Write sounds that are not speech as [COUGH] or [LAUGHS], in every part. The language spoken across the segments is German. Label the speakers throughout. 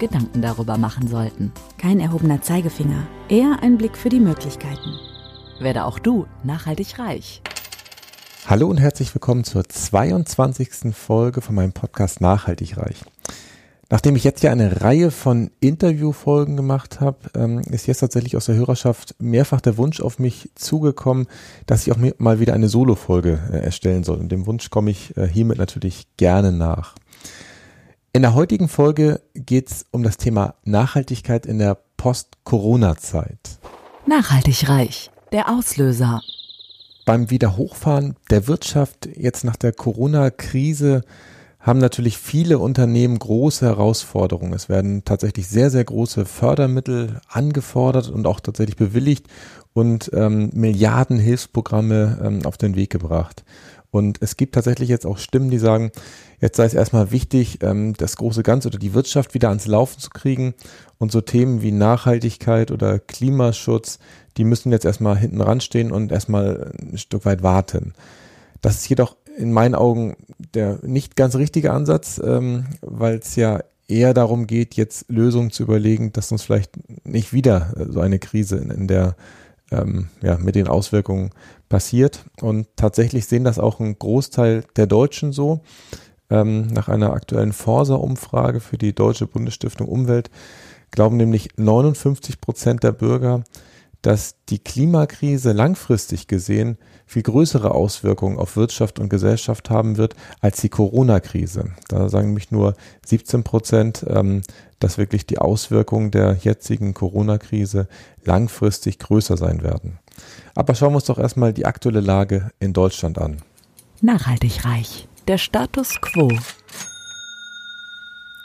Speaker 1: Gedanken darüber machen sollten.
Speaker 2: Kein erhobener Zeigefinger, eher ein Blick für die Möglichkeiten.
Speaker 1: Werde auch du nachhaltig reich.
Speaker 3: Hallo und herzlich willkommen zur 22. Folge von meinem Podcast Nachhaltig reich. Nachdem ich jetzt ja eine Reihe von Interviewfolgen gemacht habe, ähm, ist jetzt tatsächlich aus der Hörerschaft mehrfach der Wunsch auf mich zugekommen, dass ich auch mal wieder eine Solo-Folge äh, erstellen soll. Und dem Wunsch komme ich äh, hiermit natürlich gerne nach. In der heutigen Folge geht es um das Thema Nachhaltigkeit in der Post-Corona-Zeit.
Speaker 1: Nachhaltig reich, der Auslöser.
Speaker 3: Beim Wiederhochfahren der Wirtschaft jetzt nach der Corona-Krise haben natürlich viele Unternehmen große Herausforderungen. Es werden tatsächlich sehr, sehr große Fördermittel angefordert und auch tatsächlich bewilligt und ähm, Milliarden Hilfsprogramme ähm, auf den Weg gebracht. Und es gibt tatsächlich jetzt auch Stimmen, die sagen, jetzt sei es erstmal wichtig, ähm, das große Ganze oder die Wirtschaft wieder ans Laufen zu kriegen. Und so Themen wie Nachhaltigkeit oder Klimaschutz, die müssen jetzt erstmal hinten ranstehen und erstmal ein Stück weit warten. Das ist jedoch in meinen Augen der nicht ganz richtige Ansatz, ähm, weil es ja eher darum geht, jetzt Lösungen zu überlegen, dass uns vielleicht nicht wieder so eine Krise in, in der ähm, ja, mit den Auswirkungen passiert. Und tatsächlich sehen das auch ein Großteil der Deutschen so. Ähm, nach einer aktuellen Forsa-Umfrage für die Deutsche Bundesstiftung Umwelt glauben nämlich 59 Prozent der Bürger, dass die Klimakrise langfristig gesehen viel größere Auswirkungen auf Wirtschaft und Gesellschaft haben wird als die Corona-Krise. Da sagen nämlich nur 17 Prozent, ähm, dass wirklich die Auswirkungen der jetzigen Corona-Krise langfristig größer sein werden. Aber schauen wir uns doch erstmal die aktuelle Lage in Deutschland an.
Speaker 1: Nachhaltig reich, der Status quo.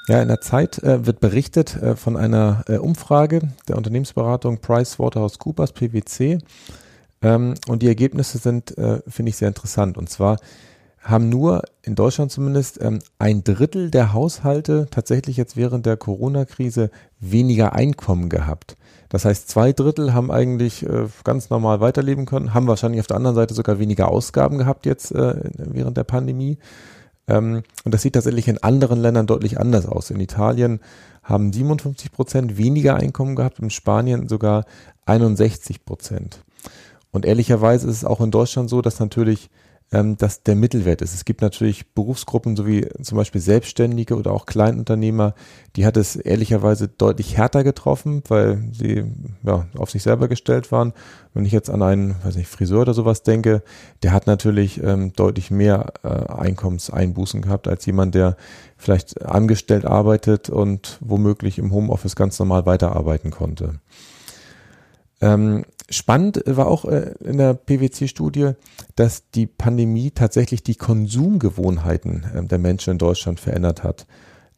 Speaker 3: Ja, in der Zeit äh, wird berichtet äh, von einer äh, Umfrage der Unternehmensberatung PricewaterhouseCoopers PwC. Ähm, und die Ergebnisse sind, äh, finde ich, sehr interessant. Und zwar haben nur in Deutschland zumindest ähm, ein Drittel der Haushalte tatsächlich jetzt während der Corona-Krise weniger Einkommen gehabt. Das heißt, zwei Drittel haben eigentlich äh, ganz normal weiterleben können, haben wahrscheinlich auf der anderen Seite sogar weniger Ausgaben gehabt jetzt äh, während der Pandemie. Ähm, und das sieht tatsächlich in anderen Ländern deutlich anders aus. In Italien haben 57 Prozent weniger Einkommen gehabt, in Spanien sogar 61 Prozent. Und ehrlicherweise ist es auch in Deutschland so, dass natürlich ähm, das der Mittelwert ist. Es gibt natürlich Berufsgruppen, so wie zum Beispiel Selbstständige oder auch Kleinunternehmer, die hat es ehrlicherweise deutlich härter getroffen, weil sie ja, auf sich selber gestellt waren. Wenn ich jetzt an einen, weiß nicht, Friseur oder sowas denke, der hat natürlich ähm, deutlich mehr äh, Einkommenseinbußen gehabt als jemand, der vielleicht angestellt arbeitet und womöglich im Homeoffice ganz normal weiterarbeiten konnte. Ähm, spannend war auch äh, in der PwC-Studie, dass die Pandemie tatsächlich die Konsumgewohnheiten äh, der Menschen in Deutschland verändert hat.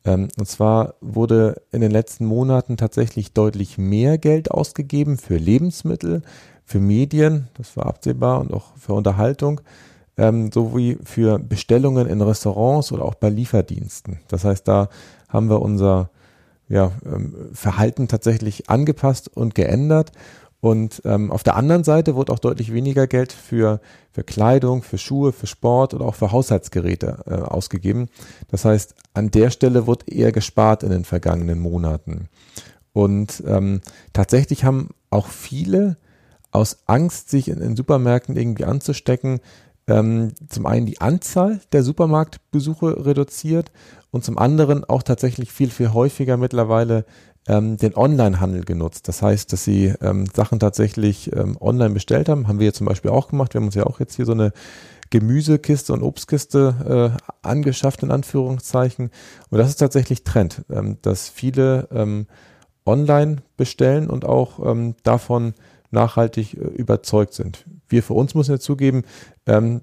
Speaker 3: Ähm, und zwar wurde in den letzten Monaten tatsächlich deutlich mehr Geld ausgegeben für Lebensmittel, für Medien, das war absehbar, und auch für Unterhaltung, ähm, sowie für Bestellungen in Restaurants oder auch bei Lieferdiensten. Das heißt, da haben wir unser ja, ähm, Verhalten tatsächlich angepasst und geändert. Und ähm, auf der anderen Seite wurde auch deutlich weniger Geld für, für Kleidung, für Schuhe, für Sport oder auch für Haushaltsgeräte äh, ausgegeben. Das heißt, an der Stelle wurde eher gespart in den vergangenen Monaten. Und ähm, tatsächlich haben auch viele aus Angst, sich in, in Supermärkten irgendwie anzustecken, ähm, zum einen die Anzahl der Supermarktbesuche reduziert und zum anderen auch tatsächlich viel, viel häufiger mittlerweile ähm, den Online-Handel genutzt. Das heißt, dass sie ähm, Sachen tatsächlich ähm, online bestellt haben. Haben wir zum Beispiel auch gemacht. Wir haben uns ja auch jetzt hier so eine Gemüsekiste und Obstkiste äh, angeschafft, in Anführungszeichen. Und das ist tatsächlich Trend, ähm, dass viele ähm, online bestellen und auch ähm, davon nachhaltig äh, überzeugt sind. Wir für uns müssen ja zugeben, ähm,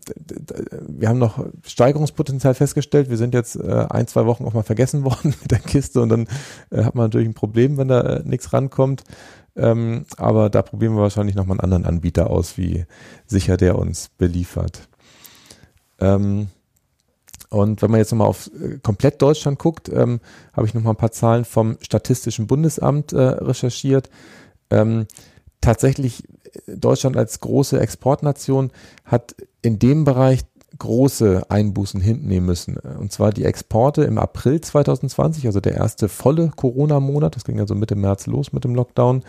Speaker 3: wir haben noch Steigerungspotenzial festgestellt. Wir sind jetzt äh, ein, zwei Wochen auch mal vergessen [LAUGHS] worden mit der Kiste und dann äh, hat man natürlich ein Problem, wenn da äh, nichts rankommt. Ähm, aber da probieren wir wahrscheinlich nochmal einen anderen Anbieter aus, wie sicher der uns beliefert. Ähm, und wenn man jetzt nochmal auf äh, komplett Deutschland guckt, ähm, habe ich nochmal ein paar Zahlen vom Statistischen Bundesamt äh, recherchiert. Ähm, tatsächlich Deutschland als große Exportnation hat in dem Bereich große Einbußen hinnehmen müssen. Und zwar die Exporte im April 2020, also der erste volle Corona-Monat, das ging also Mitte März los mit dem Lockdown,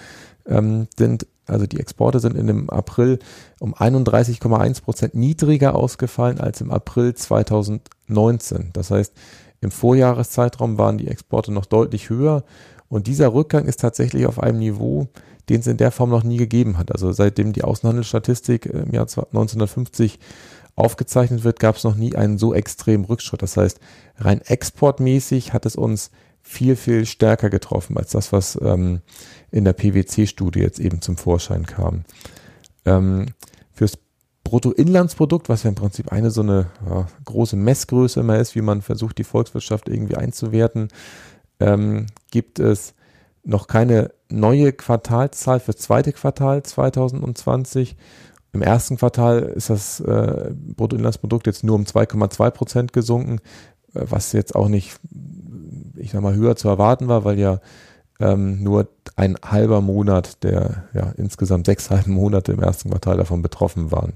Speaker 3: ähm, sind, also die Exporte sind in dem April um 31,1 Prozent niedriger ausgefallen als im April 2019. Das heißt, im Vorjahreszeitraum waren die Exporte noch deutlich höher und dieser Rückgang ist tatsächlich auf einem Niveau, den es in der Form noch nie gegeben hat. Also seitdem die Außenhandelsstatistik im Jahr 1950 aufgezeichnet wird, gab es noch nie einen so extremen Rückschritt. Das heißt, rein exportmäßig hat es uns viel, viel stärker getroffen als das, was ähm, in der PwC-Studie jetzt eben zum Vorschein kam. Ähm, fürs Bruttoinlandsprodukt, was ja im Prinzip eine so eine ja, große Messgröße immer ist, wie man versucht, die Volkswirtschaft irgendwie einzuwerten, ähm, gibt es noch keine neue Quartalszahl für zweite Quartal 2020. Im ersten Quartal ist das äh, Bruttoinlandsprodukt jetzt nur um 2,2 Prozent gesunken, äh, was jetzt auch nicht, ich sag mal, höher zu erwarten war, weil ja ähm, nur ein halber Monat der ja, insgesamt sechs halben Monate im ersten Quartal davon betroffen waren.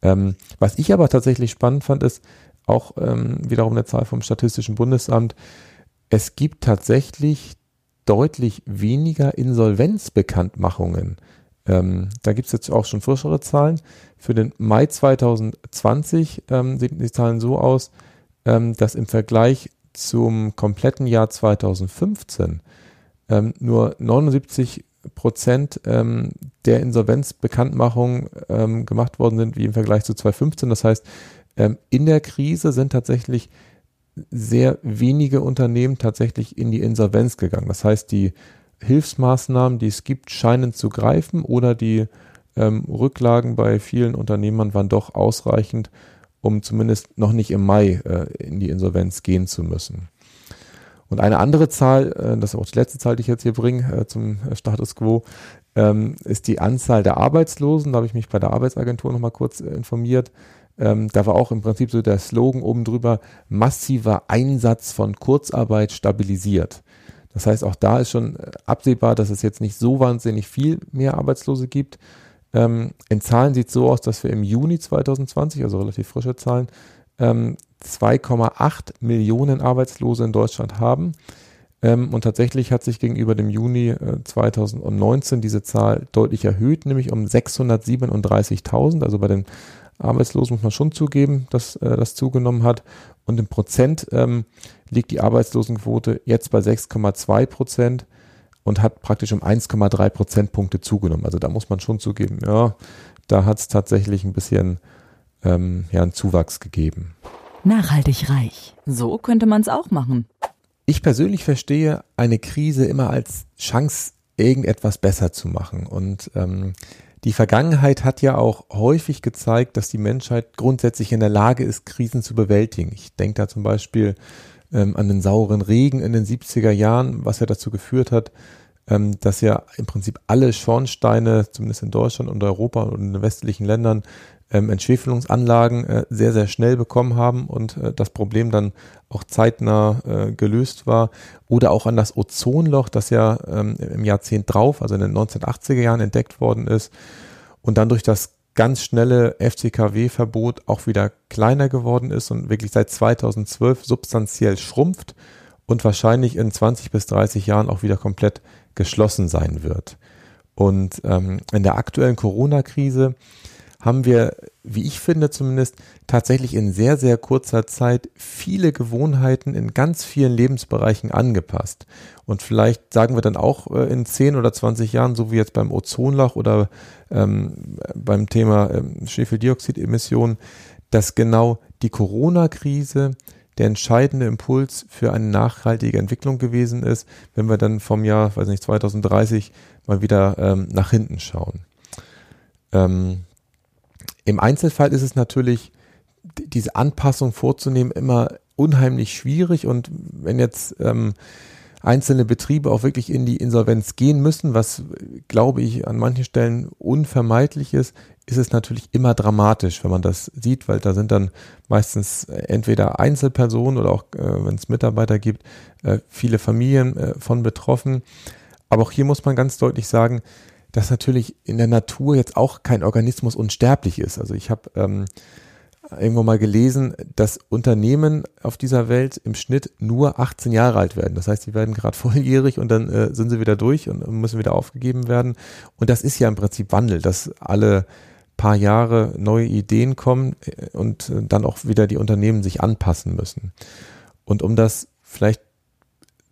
Speaker 3: Ähm, was ich aber tatsächlich spannend fand, ist auch ähm, wiederum eine Zahl vom Statistischen Bundesamt. Es gibt tatsächlich deutlich weniger Insolvenzbekanntmachungen. Ähm, da gibt es jetzt auch schon frischere Zahlen. Für den Mai 2020 ähm, sehen die Zahlen so aus, ähm, dass im Vergleich zum kompletten Jahr 2015 ähm, nur 79 Prozent ähm, der Insolvenzbekanntmachungen ähm, gemacht worden sind, wie im Vergleich zu 2015. Das heißt, in der Krise sind tatsächlich sehr wenige Unternehmen tatsächlich in die Insolvenz gegangen. Das heißt, die Hilfsmaßnahmen, die es gibt, scheinen zu greifen oder die ähm, Rücklagen bei vielen Unternehmern waren doch ausreichend, um zumindest noch nicht im Mai äh, in die Insolvenz gehen zu müssen. Und eine andere Zahl, äh, das ist auch die letzte Zahl, die ich jetzt hier bringe äh, zum Status quo, ähm, ist die Anzahl der Arbeitslosen. Da habe ich mich bei der Arbeitsagentur nochmal kurz äh, informiert. Ähm, da war auch im Prinzip so der Slogan oben drüber, massiver Einsatz von Kurzarbeit stabilisiert. Das heißt, auch da ist schon äh, absehbar, dass es jetzt nicht so wahnsinnig viel mehr Arbeitslose gibt. Ähm, in Zahlen sieht es so aus, dass wir im Juni 2020, also relativ frische Zahlen, ähm, 2,8 Millionen Arbeitslose in Deutschland haben. Ähm, und tatsächlich hat sich gegenüber dem Juni äh, 2019 diese Zahl deutlich erhöht, nämlich um 637.000. Also bei den Arbeitslosen muss man schon zugeben, dass äh, das zugenommen hat. Und im Prozent ähm, liegt die Arbeitslosenquote jetzt bei 6,2 Prozent und hat praktisch um 1,3 Prozentpunkte zugenommen. Also da muss man schon zugeben, ja, da hat es tatsächlich ein bisschen ähm, ja, einen Zuwachs gegeben.
Speaker 1: Nachhaltig reich. So könnte man es auch machen.
Speaker 3: Ich persönlich verstehe eine Krise immer als Chance, irgendetwas besser zu machen. Und ähm, die Vergangenheit hat ja auch häufig gezeigt, dass die Menschheit grundsätzlich in der Lage ist, Krisen zu bewältigen. Ich denke da zum Beispiel ähm, an den sauren Regen in den 70er Jahren, was ja dazu geführt hat, ähm, dass ja im Prinzip alle Schornsteine, zumindest in Deutschland und Europa und in den westlichen Ländern, ähm, Entschwefelungsanlagen äh, sehr, sehr schnell bekommen haben und äh, das Problem dann auch zeitnah äh, gelöst war. Oder auch an das Ozonloch, das ja ähm, im Jahrzehnt drauf, also in den 1980er Jahren entdeckt worden ist und dann durch das ganz schnelle FCKW-Verbot auch wieder kleiner geworden ist und wirklich seit 2012 substanziell schrumpft und wahrscheinlich in 20 bis 30 Jahren auch wieder komplett geschlossen sein wird. Und ähm, in der aktuellen Corona-Krise haben wir, wie ich finde zumindest, tatsächlich in sehr, sehr kurzer Zeit viele Gewohnheiten in ganz vielen Lebensbereichen angepasst. Und vielleicht sagen wir dann auch äh, in 10 oder 20 Jahren, so wie jetzt beim Ozonloch oder ähm, beim Thema ähm, Schwefeldioxidemissionen, dass genau die Corona-Krise der entscheidende Impuls für eine nachhaltige Entwicklung gewesen ist, wenn wir dann vom Jahr, weiß nicht, 2030 mal wieder ähm, nach hinten schauen. Ähm, Im Einzelfall ist es natürlich, diese Anpassung vorzunehmen, immer unheimlich schwierig. Und wenn jetzt ähm, einzelne Betriebe auch wirklich in die Insolvenz gehen müssen, was, glaube ich, an manchen Stellen unvermeidlich ist, ist es natürlich immer dramatisch, wenn man das sieht, weil da sind dann meistens entweder Einzelpersonen oder auch, äh, wenn es Mitarbeiter gibt, äh, viele Familien äh, von betroffen. Aber auch hier muss man ganz deutlich sagen, dass natürlich in der Natur jetzt auch kein Organismus unsterblich ist. Also ich habe ähm, irgendwo mal gelesen, dass Unternehmen auf dieser Welt im Schnitt nur 18 Jahre alt werden. Das heißt, die werden gerade [LAUGHS] volljährig und dann äh, sind sie wieder durch und müssen wieder aufgegeben werden. Und das ist ja im Prinzip Wandel, dass alle paar Jahre neue Ideen kommen äh, und dann auch wieder die Unternehmen sich anpassen müssen. Und um das vielleicht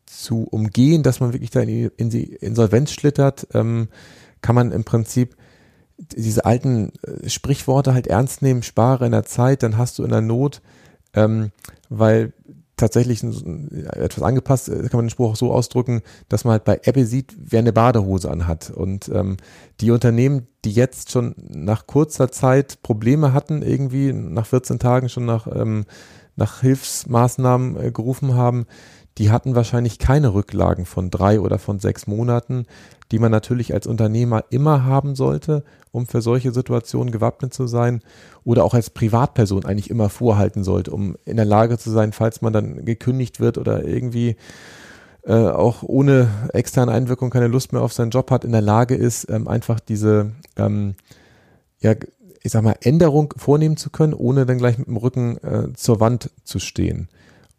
Speaker 3: zu umgehen, dass man wirklich da in die Insolvenz schlittert, ähm, kann man im Prinzip diese alten äh, Sprichworte halt ernst nehmen, spare in der Zeit, dann hast du in der Not, ähm, weil tatsächlich etwas angepasst, äh, kann man den Spruch auch so ausdrücken, dass man halt bei Apple sieht, wer eine Badehose anhat. Und ähm, die Unternehmen, die jetzt schon nach kurzer Zeit Probleme hatten, irgendwie nach 14 Tagen schon nach, ähm, nach Hilfsmaßnahmen äh, gerufen haben, die hatten wahrscheinlich keine Rücklagen von drei oder von sechs Monaten, die man natürlich als Unternehmer immer haben sollte, um für solche Situationen gewappnet zu sein oder auch als Privatperson eigentlich immer vorhalten sollte, um in der Lage zu sein, falls man dann gekündigt wird oder irgendwie äh, auch ohne externe Einwirkung keine Lust mehr auf seinen Job hat, in der Lage ist, ähm, einfach diese, ähm, ja, ich sag mal, Änderung vornehmen zu können, ohne dann gleich mit dem Rücken äh, zur Wand zu stehen.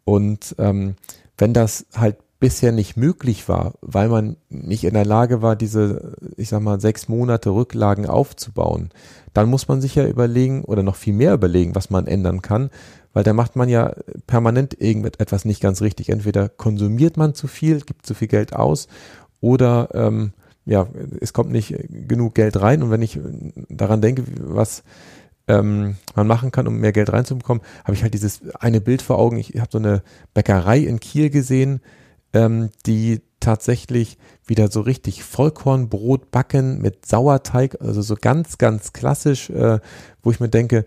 Speaker 3: Und ähm, wenn das halt bisher nicht möglich war, weil man nicht in der Lage war, diese, ich sag mal, sechs Monate Rücklagen aufzubauen, dann muss man sich ja überlegen oder noch viel mehr überlegen, was man ändern kann, weil da macht man ja permanent irgendetwas nicht ganz richtig. Entweder konsumiert man zu viel, gibt zu viel Geld aus oder ähm, ja, es kommt nicht genug Geld rein. Und wenn ich daran denke, was ähm, man machen kann, um mehr Geld reinzubekommen, habe ich halt dieses eine Bild vor Augen. Ich habe so eine Bäckerei in Kiel gesehen, ähm, die tatsächlich wieder so richtig Vollkornbrot backen mit Sauerteig, also so ganz, ganz klassisch, äh, wo ich mir denke,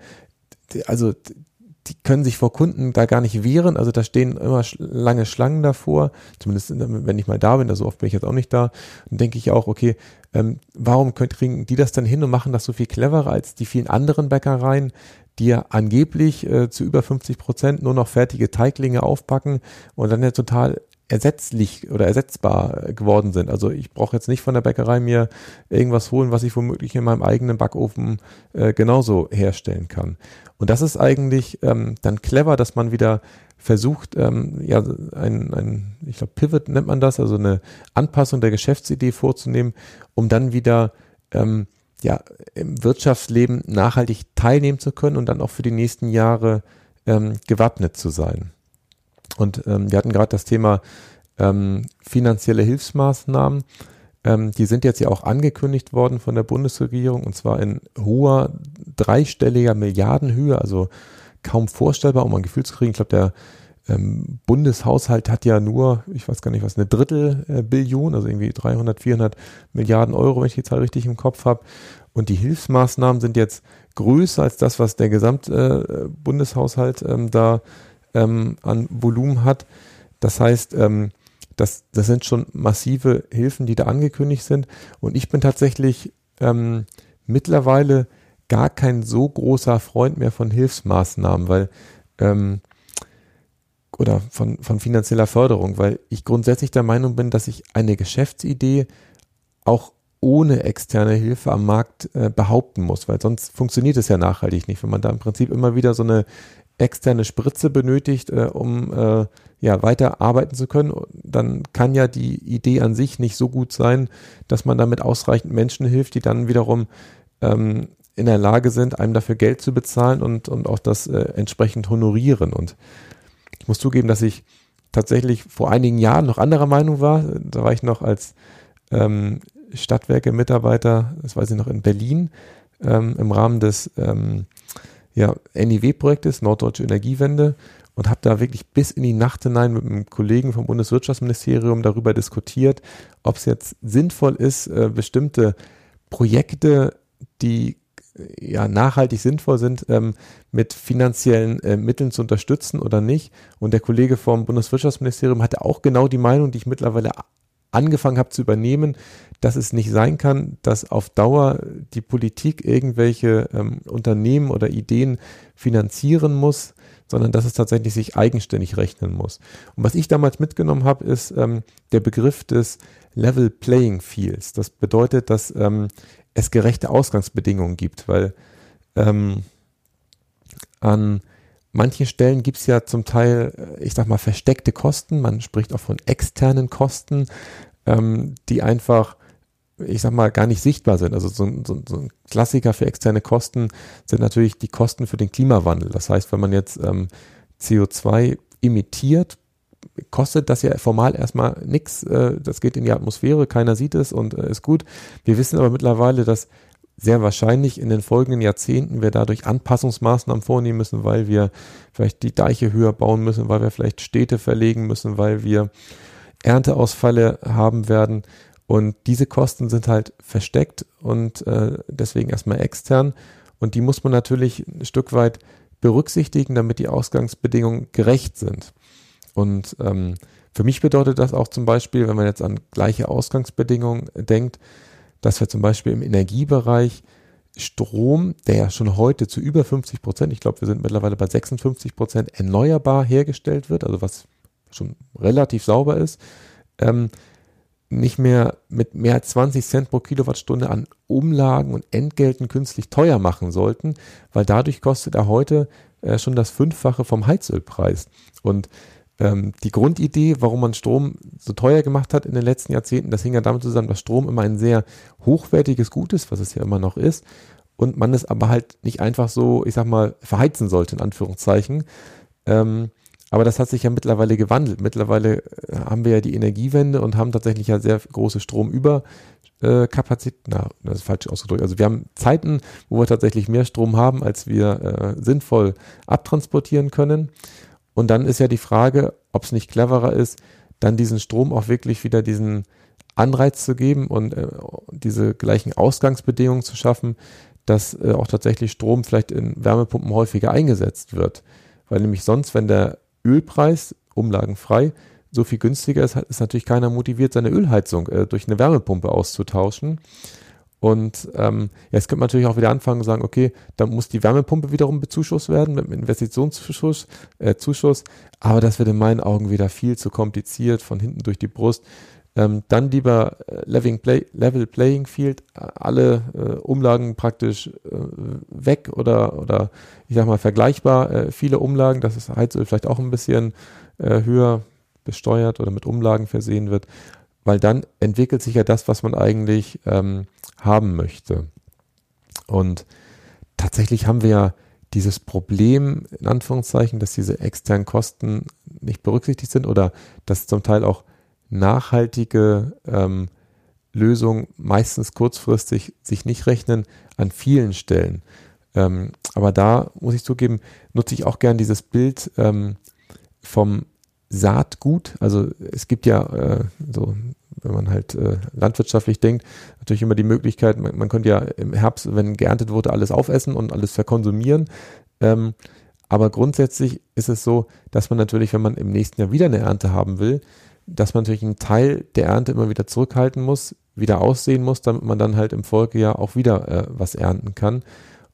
Speaker 3: also die können sich vor Kunden da gar nicht wehren. Also da stehen immer lange Schlangen davor. Zumindest wenn ich mal da bin, da so oft bin ich jetzt auch nicht da. Dann denke ich auch, okay, ähm, warum kriegen die das dann hin und machen das so viel cleverer als die vielen anderen Bäckereien, die ja angeblich äh, zu über 50 Prozent nur noch fertige Teiglinge aufbacken und dann ja total ersetzlich oder ersetzbar geworden sind. Also ich brauche jetzt nicht von der Bäckerei mir irgendwas holen, was ich womöglich in meinem eigenen Backofen äh, genauso herstellen kann. Und das ist eigentlich ähm, dann clever, dass man wieder versucht, ähm, ja, ein, ein ich glaube, Pivot nennt man das, also eine Anpassung der Geschäftsidee vorzunehmen, um dann wieder ähm, ja, im Wirtschaftsleben nachhaltig teilnehmen zu können und dann auch für die nächsten Jahre ähm, gewappnet zu sein. Und ähm, wir hatten gerade das Thema ähm, finanzielle Hilfsmaßnahmen. Ähm, die sind jetzt ja auch angekündigt worden von der Bundesregierung und zwar in hoher dreistelliger Milliardenhöhe, also kaum vorstellbar, um ein Gefühl zu kriegen. Ich glaube, der ähm, Bundeshaushalt hat ja nur, ich weiß gar nicht was, eine Drittel äh, Billion, also irgendwie 300, 400 Milliarden Euro, wenn ich die Zahl richtig im Kopf habe. Und die Hilfsmaßnahmen sind jetzt größer als das, was der Gesamtbundeshaushalt äh, ähm, da ähm, an Volumen hat. Das heißt, ähm, das, das sind schon massive Hilfen, die da angekündigt sind. Und ich bin tatsächlich ähm, mittlerweile gar kein so großer Freund mehr von Hilfsmaßnahmen, weil ähm, oder von, von finanzieller Förderung, weil ich grundsätzlich der Meinung bin, dass ich eine Geschäftsidee auch ohne externe Hilfe am Markt äh, behaupten muss, weil sonst funktioniert es ja nachhaltig nicht. Wenn man da im Prinzip immer wieder so eine externe Spritze benötigt, äh, um äh, ja weiter arbeiten zu können, dann kann ja die Idee an sich nicht so gut sein, dass man damit ausreichend Menschen hilft, die dann wiederum ähm, in der Lage sind, einem dafür Geld zu bezahlen und, und auch das äh, entsprechend honorieren. Und ich muss zugeben, dass ich tatsächlich vor einigen Jahren noch anderer Meinung war. Da war ich noch als ähm, Stadtwerke-Mitarbeiter, das weiß ich noch, in Berlin ähm, im Rahmen des ähm, ja, NIW-Projektes, Norddeutsche Energiewende, und habe da wirklich bis in die Nacht hinein mit einem Kollegen vom Bundeswirtschaftsministerium darüber diskutiert, ob es jetzt sinnvoll ist, äh, bestimmte Projekte, die ja, nachhaltig sinnvoll sind, ähm, mit finanziellen äh, Mitteln zu unterstützen oder nicht. Und der Kollege vom Bundeswirtschaftsministerium hatte auch genau die Meinung, die ich mittlerweile angefangen habe zu übernehmen, dass es nicht sein kann, dass auf Dauer die Politik irgendwelche ähm, Unternehmen oder Ideen finanzieren muss, sondern dass es tatsächlich sich eigenständig rechnen muss. Und was ich damals mitgenommen habe, ist ähm, der Begriff des Level Playing Fields. Das bedeutet, dass ähm, es gerechte Ausgangsbedingungen gibt, weil ähm, an manchen Stellen gibt es ja zum Teil, ich sag mal, versteckte Kosten. Man spricht auch von externen Kosten, ähm, die einfach, ich sag mal, gar nicht sichtbar sind. Also so, so, so, ein Klassiker für externe Kosten sind natürlich die Kosten für den Klimawandel. Das heißt, wenn man jetzt ähm, CO2 emittiert, kostet das ja formal erstmal nichts. Äh, das geht in die Atmosphäre, keiner sieht es und äh, ist gut. Wir wissen aber mittlerweile, dass sehr wahrscheinlich in den folgenden Jahrzehnten wir dadurch Anpassungsmaßnahmen vornehmen müssen, weil wir vielleicht die Deiche höher bauen müssen, weil wir vielleicht Städte verlegen müssen, weil wir Ernteausfälle haben werden. Und diese Kosten sind halt versteckt und äh, deswegen erstmal extern. Und die muss man natürlich ein Stück weit berücksichtigen, damit die Ausgangsbedingungen gerecht sind. Und ähm, für mich bedeutet das auch zum Beispiel, wenn man jetzt an gleiche Ausgangsbedingungen denkt, dass wir zum Beispiel im Energiebereich Strom, der ja schon heute zu über 50 Prozent, ich glaube, wir sind mittlerweile bei 56 Prozent erneuerbar hergestellt wird, also was schon relativ sauber ist, ähm, nicht mehr mit mehr als 20 Cent pro Kilowattstunde an Umlagen und Entgelten künstlich teuer machen sollten, weil dadurch kostet er heute äh, schon das Fünffache vom Heizölpreis. Und ähm, die Grundidee, warum man Strom so teuer gemacht hat in den letzten Jahrzehnten, das hing ja damit zusammen, dass Strom immer ein sehr hochwertiges Gut ist, was es ja immer noch ist, und man es aber halt nicht einfach so, ich sag mal, verheizen sollte, in Anführungszeichen. Ähm, aber das hat sich ja mittlerweile gewandelt. Mittlerweile äh, haben wir ja die Energiewende und haben tatsächlich ja sehr große Stromüberkapazität. Na, das ist falsch ausgedrückt. Also wir haben Zeiten, wo wir tatsächlich mehr Strom haben, als wir äh, sinnvoll abtransportieren können. Und dann ist ja die Frage, ob es nicht cleverer ist, dann diesen Strom auch wirklich wieder diesen Anreiz zu geben und äh, diese gleichen Ausgangsbedingungen zu schaffen, dass äh, auch tatsächlich Strom vielleicht in Wärmepumpen häufiger eingesetzt wird. Weil nämlich sonst, wenn der Ölpreis umlagenfrei so viel günstiger ist, ist natürlich keiner motiviert, seine Ölheizung äh, durch eine Wärmepumpe auszutauschen. Und ähm, jetzt könnte man natürlich auch wieder anfangen und sagen, okay, dann muss die Wärmepumpe wiederum bezuschusst werden mit einem Investitionszuschuss, äh, Zuschuss, aber das wird in meinen Augen wieder viel zu kompliziert, von hinten durch die Brust. Ähm, dann lieber äh, Level, Play, Level Playing Field, alle äh, Umlagen praktisch äh, weg oder, oder ich sag mal vergleichbar äh, viele Umlagen, dass das Heizöl vielleicht auch ein bisschen äh, höher besteuert oder mit Umlagen versehen wird, weil dann entwickelt sich ja das, was man eigentlich ähm, haben möchte. Und tatsächlich haben wir ja dieses Problem, in Anführungszeichen, dass diese externen Kosten nicht berücksichtigt sind oder dass zum Teil auch nachhaltige ähm, Lösungen meistens kurzfristig sich nicht rechnen an vielen Stellen. Ähm, aber da muss ich zugeben, nutze ich auch gern dieses Bild ähm, vom Saatgut. Also es gibt ja äh, so wenn man halt äh, landwirtschaftlich denkt, natürlich immer die Möglichkeit, man, man, könnte ja im Herbst, wenn geerntet wurde, alles aufessen und alles verkonsumieren. Ähm, aber grundsätzlich ist es so, dass man natürlich, wenn man im nächsten Jahr wieder eine Ernte haben will, dass man natürlich einen Teil der Ernte immer wieder zurückhalten muss, wieder aussehen muss, damit man dann halt im Folgejahr auch wieder äh, was ernten kann.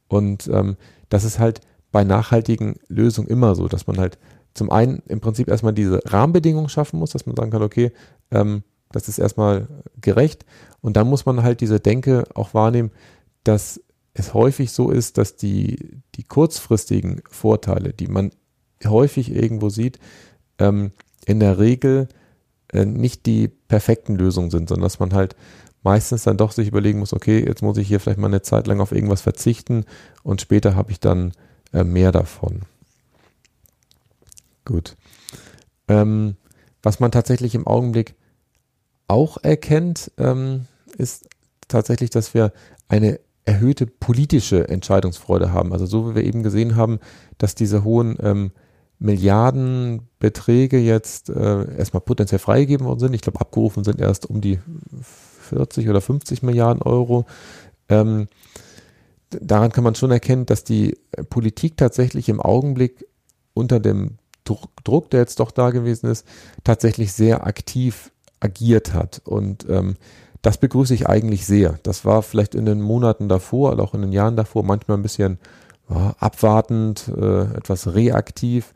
Speaker 3: Und ähm, das ist halt bei nachhaltigen Lösungen immer so, dass man halt zum einen im Prinzip erstmal diese Rahmenbedingungen schaffen muss, dass man sagen kann, okay, ähm, das ist erstmal gerecht. Und dann muss man halt diese Denke auch wahrnehmen, dass es häufig so ist, dass die, die kurzfristigen Vorteile, die man häufig irgendwo sieht, ähm, in der Regel äh, nicht die perfekten Lösungen sind, sondern dass man halt meistens dann doch sich überlegen muss, okay, jetzt muss ich hier vielleicht mal eine Zeit lang auf irgendwas verzichten und später habe ich dann äh, mehr davon. Gut. Ähm, was man tatsächlich im Augenblick auch erkennt, ähm, ist tatsächlich, dass wir eine erhöhte politische Entscheidungsfreude haben. Also so wie wir eben gesehen haben, dass diese hohen ähm, Milliardenbeträge jetzt äh, erstmal potenziell freigegeben worden sind. Ich glaube, abgerufen sind erst um die 40 oder 50 Milliarden Euro. Ähm, daran kann man schon erkennen, dass die Politik tatsächlich im Augenblick unter dem Druck, der jetzt doch da gewesen ist, tatsächlich sehr aktiv agiert hat. Und ähm, das begrüße ich eigentlich sehr. Das war vielleicht in den Monaten davor oder auch in den Jahren davor manchmal ein bisschen ja, abwartend, äh, etwas reaktiv.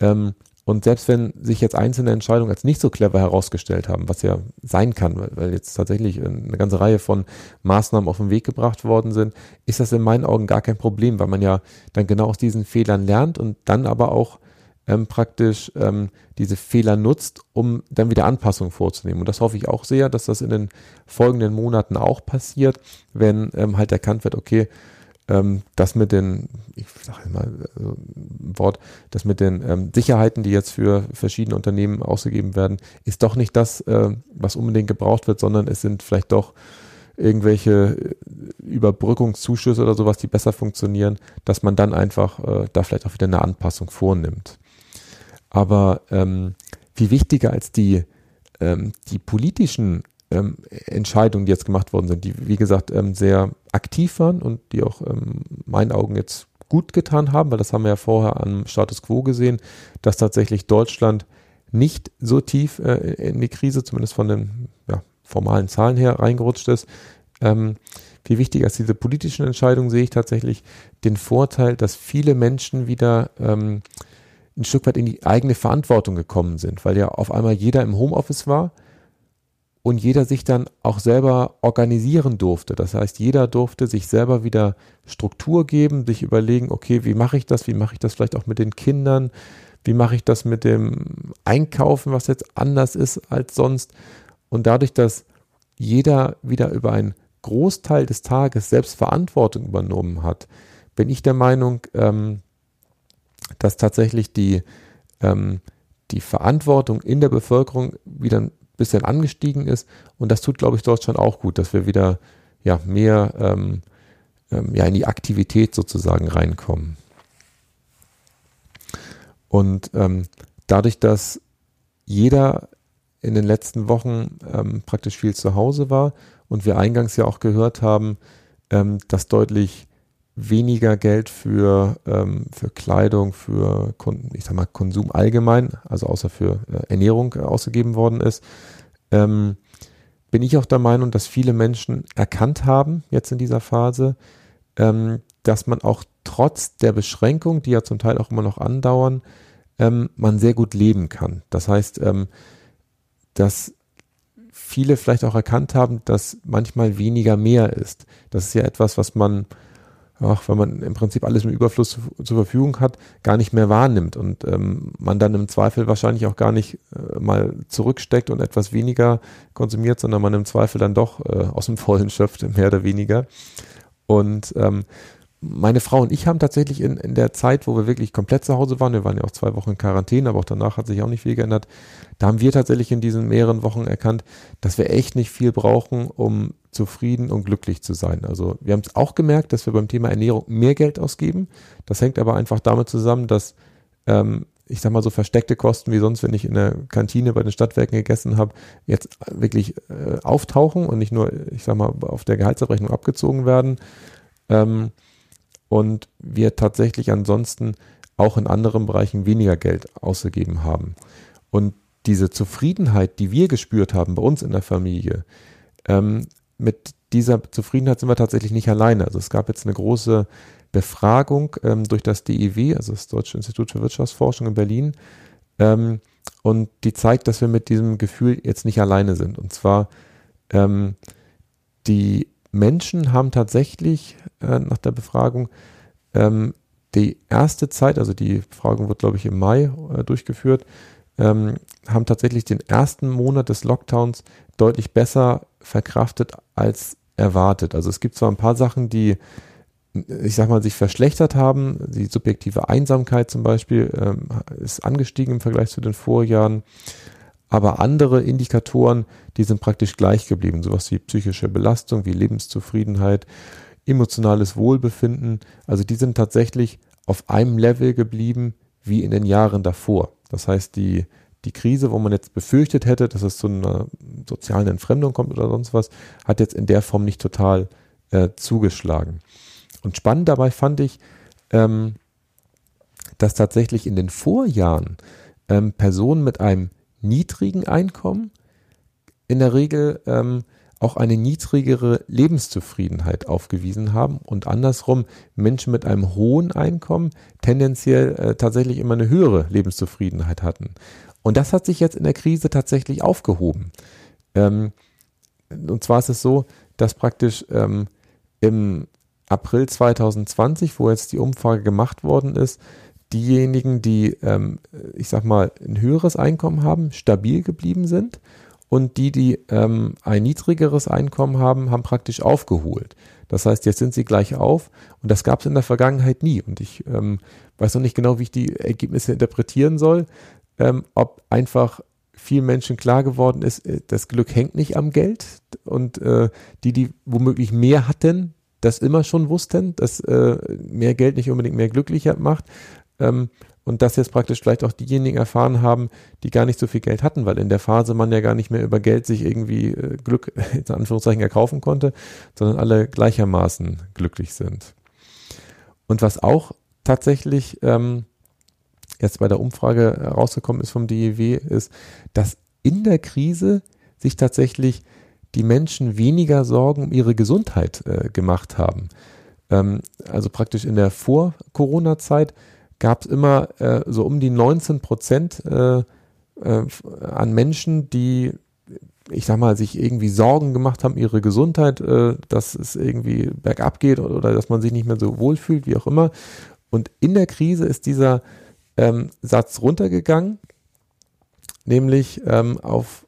Speaker 3: Ähm, und selbst wenn sich jetzt einzelne Entscheidungen als nicht so clever herausgestellt haben, was ja sein kann, weil jetzt tatsächlich eine ganze Reihe von Maßnahmen auf den Weg gebracht worden sind, ist das in meinen Augen gar kein Problem, weil man ja dann genau aus diesen Fehlern lernt und dann aber auch ähm, praktisch ähm, diese Fehler nutzt, um dann wieder Anpassungen vorzunehmen. Und das hoffe ich auch sehr, dass das in den folgenden Monaten auch passiert, wenn ähm, halt erkannt wird, okay, ähm, das mit den, ich sage mal also ein Wort, das mit den ähm, Sicherheiten, die jetzt für verschiedene Unternehmen ausgegeben werden, ist doch nicht das, äh, was unbedingt gebraucht wird, sondern es sind vielleicht doch irgendwelche äh, Überbrückungszuschüsse oder sowas, die besser funktionieren, dass man dann einfach äh, da vielleicht auch wieder eine Anpassung vornimmt. Aber ähm, viel wichtiger als die, ähm, die politischen ähm, Entscheidungen, die jetzt gemacht worden sind, die wie gesagt ähm, sehr aktiv waren und die auch ähm, meinen Augen jetzt gut getan haben, weil das haben wir ja vorher am Status quo gesehen, dass tatsächlich Deutschland nicht so tief äh, in die Krise, zumindest von den ja, formalen Zahlen her, reingerutscht ist. Ähm, viel wichtiger als diese politischen Entscheidungen sehe ich tatsächlich den Vorteil, dass viele Menschen wieder ähm, ein Stück weit in die eigene Verantwortung gekommen sind, weil ja auf einmal jeder im Homeoffice war und jeder sich dann auch selber organisieren durfte. Das heißt, jeder durfte sich selber wieder Struktur geben, sich überlegen, okay, wie mache ich das? Wie mache ich das vielleicht auch mit den Kindern? Wie mache ich das mit dem Einkaufen, was jetzt anders ist als sonst? Und dadurch, dass jeder wieder über einen Großteil des Tages selbst Verantwortung übernommen hat, bin ich der Meinung, ähm, dass tatsächlich die, ähm, die Verantwortung in der Bevölkerung wieder ein bisschen angestiegen ist. Und das tut, glaube ich, Deutschland auch gut, dass wir wieder ja, mehr ähm, ähm, ja, in die Aktivität sozusagen reinkommen. Und ähm, dadurch, dass jeder in den letzten Wochen ähm, praktisch viel zu Hause war und wir eingangs ja auch gehört haben, ähm, dass deutlich weniger Geld für, ähm, für Kleidung, für ich sag mal Konsum allgemein, also außer für äh, Ernährung äh, ausgegeben worden ist, ähm, bin ich auch der Meinung, dass viele Menschen erkannt haben jetzt in dieser Phase, ähm, dass man auch trotz der Beschränkung, die ja zum Teil auch immer noch andauern, ähm, man sehr gut leben kann. Das heißt, ähm, dass viele vielleicht auch erkannt haben, dass manchmal weniger mehr ist. Das ist ja etwas, was man ach, wenn man im Prinzip alles im Überfluss zu, zur Verfügung hat, gar nicht mehr wahrnimmt und ähm, man dann im Zweifel wahrscheinlich auch gar nicht äh, mal zurücksteckt und etwas weniger konsumiert, sondern man im Zweifel dann doch äh, aus dem Vollen schöpft, mehr oder weniger. Und ähm, meine Frau und ich haben tatsächlich in, in der Zeit, wo wir wirklich komplett zu Hause waren, wir waren ja auch zwei Wochen in Quarantäne, aber auch danach hat sich auch nicht viel geändert, da haben wir tatsächlich in diesen mehreren Wochen erkannt, dass wir echt nicht viel brauchen, um zufrieden und glücklich zu sein. Also wir haben es auch gemerkt, dass wir beim Thema Ernährung mehr Geld ausgeben. Das hängt aber einfach damit zusammen, dass ähm, ich sag mal so versteckte Kosten wie sonst, wenn ich in der Kantine bei den Stadtwerken gegessen habe, jetzt wirklich äh, auftauchen und nicht nur, ich sag mal, auf der Gehaltsabrechnung abgezogen werden. Ähm, und wir tatsächlich ansonsten auch in anderen Bereichen weniger Geld ausgegeben haben. Und diese Zufriedenheit, die wir gespürt haben bei uns in der Familie, ähm, mit dieser Zufriedenheit sind wir tatsächlich nicht alleine. Also es gab jetzt eine große Befragung ähm, durch das DIW, also das Deutsche Institut für Wirtschaftsforschung in Berlin, ähm, und die zeigt, dass wir mit diesem Gefühl jetzt nicht alleine sind. Und zwar ähm, die Menschen haben tatsächlich äh, nach der Befragung ähm, die erste Zeit, also die Befragung wird, glaube ich, im Mai äh, durchgeführt, ähm, haben tatsächlich den ersten Monat des Lockdowns deutlich besser verkraftet als erwartet. Also es gibt zwar ein paar Sachen, die, ich sag mal, sich verschlechtert haben. Die subjektive Einsamkeit zum Beispiel ähm, ist angestiegen im Vergleich zu den Vorjahren. Aber andere Indikatoren, die sind praktisch gleich geblieben. Sowas wie psychische Belastung, wie Lebenszufriedenheit, emotionales Wohlbefinden. Also die sind tatsächlich auf einem Level geblieben wie in den Jahren davor. Das heißt, die, die Krise, wo man jetzt befürchtet hätte, dass es zu einer sozialen Entfremdung kommt oder sonst was, hat jetzt in der Form nicht total äh, zugeschlagen. und spannend dabei fand ich, ähm, dass tatsächlich in den Vorjahren ähm, Personen mit einem niedrigen Einkommen in der Regel ähm, auch eine niedrigere Lebenszufriedenheit aufgewiesen haben und andersrum Menschen mit einem hohen Einkommen tendenziell äh, tatsächlich immer eine höhere Lebenszufriedenheit hatten. Und das hat sich jetzt in der Krise tatsächlich aufgehoben. Ähm, und zwar ist es so, dass praktisch ähm, im April 2020, wo jetzt die Umfrage gemacht worden ist, diejenigen, die, ähm, ich sag mal, ein höheres Einkommen haben, stabil geblieben sind und die, die ähm, ein niedrigeres Einkommen haben, haben praktisch aufgeholt. Das heißt, jetzt sind sie gleich auf und das gab es in der Vergangenheit nie. Und ich ähm, weiß noch nicht genau, wie ich die Ergebnisse interpretieren soll, ähm, ob einfach vielen Menschen klar geworden ist, äh, das Glück hängt nicht am Geld und äh, die, die womöglich mehr hatten, das immer schon wussten, dass äh, mehr Geld nicht unbedingt mehr glücklicher macht. Ähm, und dass jetzt praktisch vielleicht auch diejenigen erfahren haben, die gar nicht so viel Geld hatten, weil in der Phase man ja gar nicht mehr über Geld sich irgendwie äh, Glück [LAUGHS] in Anführungszeichen erkaufen konnte, sondern alle gleichermaßen glücklich sind. Und was auch tatsächlich ähm, jetzt bei der Umfrage rausgekommen ist vom DEW, ist, dass in der Krise sich tatsächlich die Menschen weniger Sorgen um ihre Gesundheit äh, gemacht haben. Ähm, also praktisch in der Vor-Corona-Zeit gab es immer äh, so um die 19 Prozent äh, äh, an Menschen, die, ich sag mal, sich irgendwie Sorgen gemacht haben, ihre Gesundheit, äh, dass es irgendwie bergab geht oder, oder dass man sich nicht mehr so wohl fühlt, wie auch immer. Und in der Krise ist dieser ähm, Satz runtergegangen, nämlich ähm, auf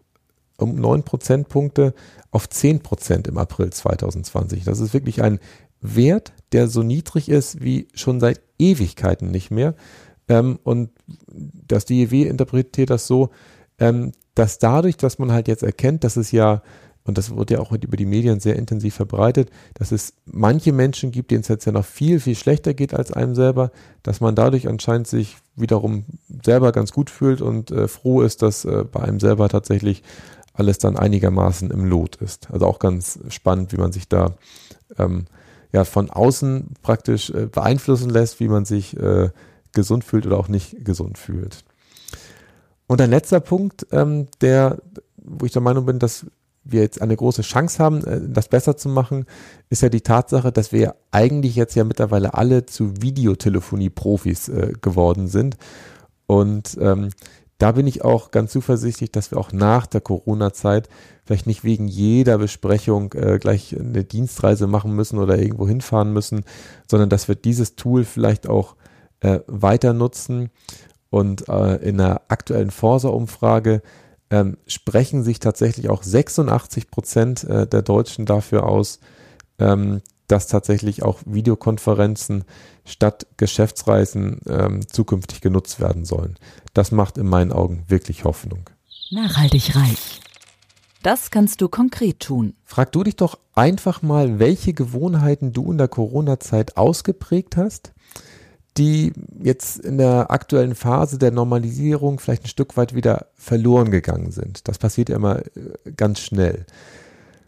Speaker 3: um 9 Prozentpunkte auf 10 Prozent im April 2020. Das ist wirklich ein Wert, der so niedrig ist wie schon seit Ewigkeiten nicht mehr. Ähm, und das DEW interpretiert das so, ähm, dass dadurch, dass man halt jetzt erkennt, dass es ja, und das wird ja auch über die Medien sehr intensiv verbreitet, dass es manche Menschen gibt, denen es jetzt ja noch viel, viel schlechter geht als einem selber, dass man dadurch anscheinend sich wiederum selber ganz gut fühlt und äh, froh ist, dass äh, bei einem selber tatsächlich alles dann einigermaßen im Lot ist. Also auch ganz spannend, wie man sich da ähm, ja von außen praktisch äh, beeinflussen lässt, wie man sich äh, gesund fühlt oder auch nicht gesund fühlt. Und ein letzter Punkt, ähm, der, wo ich der Meinung bin, dass wir jetzt eine große Chance haben, äh, das besser zu machen, ist ja die Tatsache, dass wir eigentlich jetzt ja mittlerweile alle zu Videotelefonie-Profis äh, geworden sind. Und ähm, da bin ich auch ganz zuversichtlich, dass wir auch nach der Corona-Zeit vielleicht nicht wegen jeder Besprechung äh, gleich eine Dienstreise machen müssen oder irgendwo hinfahren müssen, sondern dass wir dieses Tool vielleicht auch äh, weiter nutzen. Und äh, in einer aktuellen Forsa-Umfrage ähm, sprechen sich tatsächlich auch 86 Prozent äh, der Deutschen dafür aus, ähm, dass tatsächlich auch Videokonferenzen statt Geschäftsreisen ähm, zukünftig genutzt werden sollen. Das macht in meinen Augen wirklich Hoffnung.
Speaker 1: Nachhaltig reich. Das kannst du konkret tun.
Speaker 3: Frag du dich doch einfach mal, welche Gewohnheiten du in der Corona-Zeit ausgeprägt hast, die jetzt in der aktuellen Phase der Normalisierung vielleicht ein Stück weit wieder verloren gegangen sind. Das passiert ja immer äh, ganz schnell.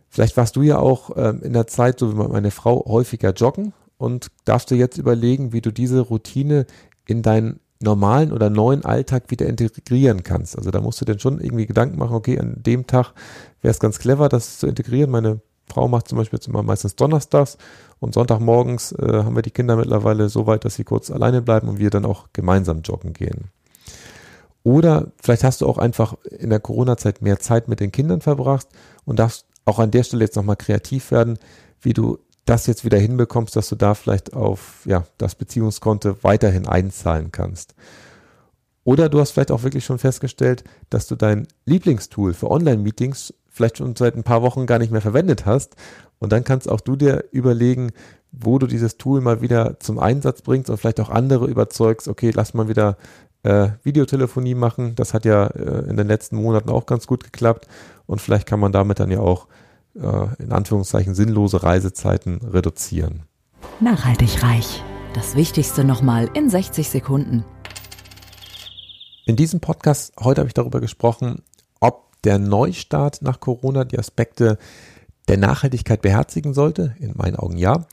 Speaker 3: Vielleicht warst du ja auch ähm, in der Zeit, so wie meine Frau, häufiger joggen und darfst du jetzt überlegen, wie du diese Routine in deinen normalen oder neuen Alltag wieder integrieren kannst. Also da musst du dann schon irgendwie Gedanken machen, okay, an dem Tag wäre es ganz clever, das zu integrieren. Meine Frau macht zum Beispiel immer meistens donnerstags und Sonntagmorgens äh, haben wir die Kinder mittlerweile so weit, dass sie kurz alleine bleiben und wir dann auch gemeinsam joggen gehen. Oder vielleicht hast du auch einfach in der Corona-Zeit mehr Zeit mit den Kindern verbracht und darfst auch an der Stelle jetzt nochmal kreativ werden, wie du das jetzt wieder hinbekommst, dass du da vielleicht auf ja, das Beziehungskonto weiterhin einzahlen kannst. Oder du hast vielleicht auch wirklich schon festgestellt, dass du dein Lieblingstool für Online-Meetings vielleicht schon seit ein paar Wochen gar nicht mehr verwendet hast. Und dann kannst auch du dir überlegen, wo du dieses Tool mal wieder zum Einsatz bringst und vielleicht auch andere überzeugst, okay, lass mal wieder äh, Videotelefonie machen. Das hat ja äh, in den letzten Monaten auch ganz gut geklappt. Und vielleicht kann man damit dann ja auch äh, in Anführungszeichen sinnlose Reisezeiten reduzieren.
Speaker 1: Nachhaltig reich. Das Wichtigste nochmal in 60 Sekunden.
Speaker 3: In diesem Podcast heute habe ich darüber gesprochen, ob der Neustart nach Corona die Aspekte der Nachhaltigkeit beherzigen sollte. In meinen Augen ja.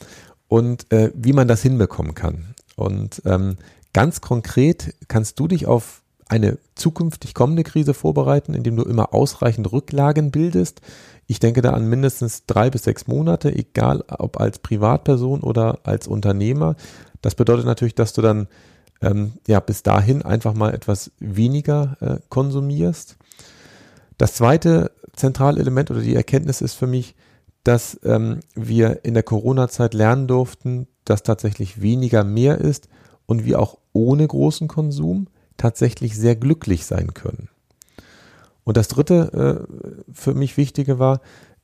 Speaker 3: und äh, wie man das hinbekommen kann. Und ähm, ganz konkret kannst du dich auf eine zukünftig kommende Krise vorbereiten, indem du immer ausreichend Rücklagen bildest. Ich denke da an mindestens drei bis sechs Monate, egal ob als Privatperson oder als Unternehmer. Das bedeutet natürlich, dass du dann ähm, ja bis dahin einfach mal etwas weniger äh, konsumierst. Das zweite zentrale Element oder die Erkenntnis ist für mich, dass ähm, wir in der Corona-Zeit lernen durften, dass tatsächlich weniger mehr ist und wir auch ohne großen Konsum tatsächlich sehr glücklich sein können. Und das dritte äh, für mich Wichtige war,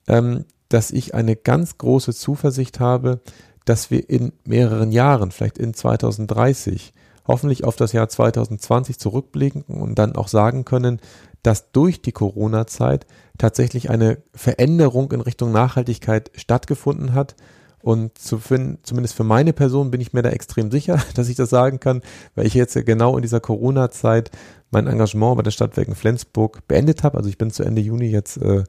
Speaker 3: ähm, dass ich eine ganz große Zuversicht habe, dass wir in mehreren Jahren, vielleicht in 2030, hoffentlich auf das Jahr 2020 zurückblicken und dann auch sagen können, dass durch die Corona-Zeit tatsächlich eine Veränderung in Richtung Nachhaltigkeit stattgefunden hat. Und zu finden, zumindest für meine Person bin ich mir da extrem sicher, [LAUGHS] dass ich das sagen kann, weil ich jetzt genau in dieser Corona-Zeit mein Engagement bei den Stadtwerken Flensburg beendet habe. Also ich bin zu Ende Juni jetzt äh,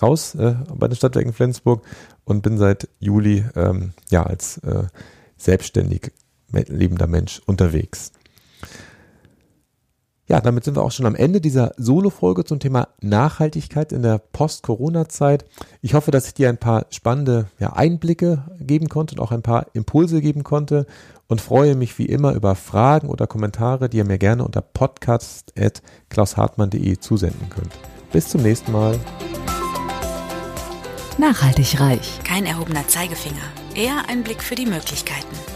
Speaker 3: raus äh, bei den Stadtwerken Flensburg und bin seit Juli ähm, ja als äh, selbstständig lebender Mensch unterwegs. Ja, damit sind wir auch schon am Ende dieser Solo-Folge zum Thema Nachhaltigkeit in der Post-Corona-Zeit. Ich hoffe, dass ich dir ein paar spannende ja, Einblicke geben konnte und auch ein paar Impulse geben konnte und freue mich wie immer über Fragen oder Kommentare, die ihr mir gerne unter podcast.klaushartmann.de zusenden könnt. Bis zum nächsten Mal.
Speaker 1: Nachhaltig reich.
Speaker 2: Kein erhobener Zeigefinger, eher ein Blick für die Möglichkeiten.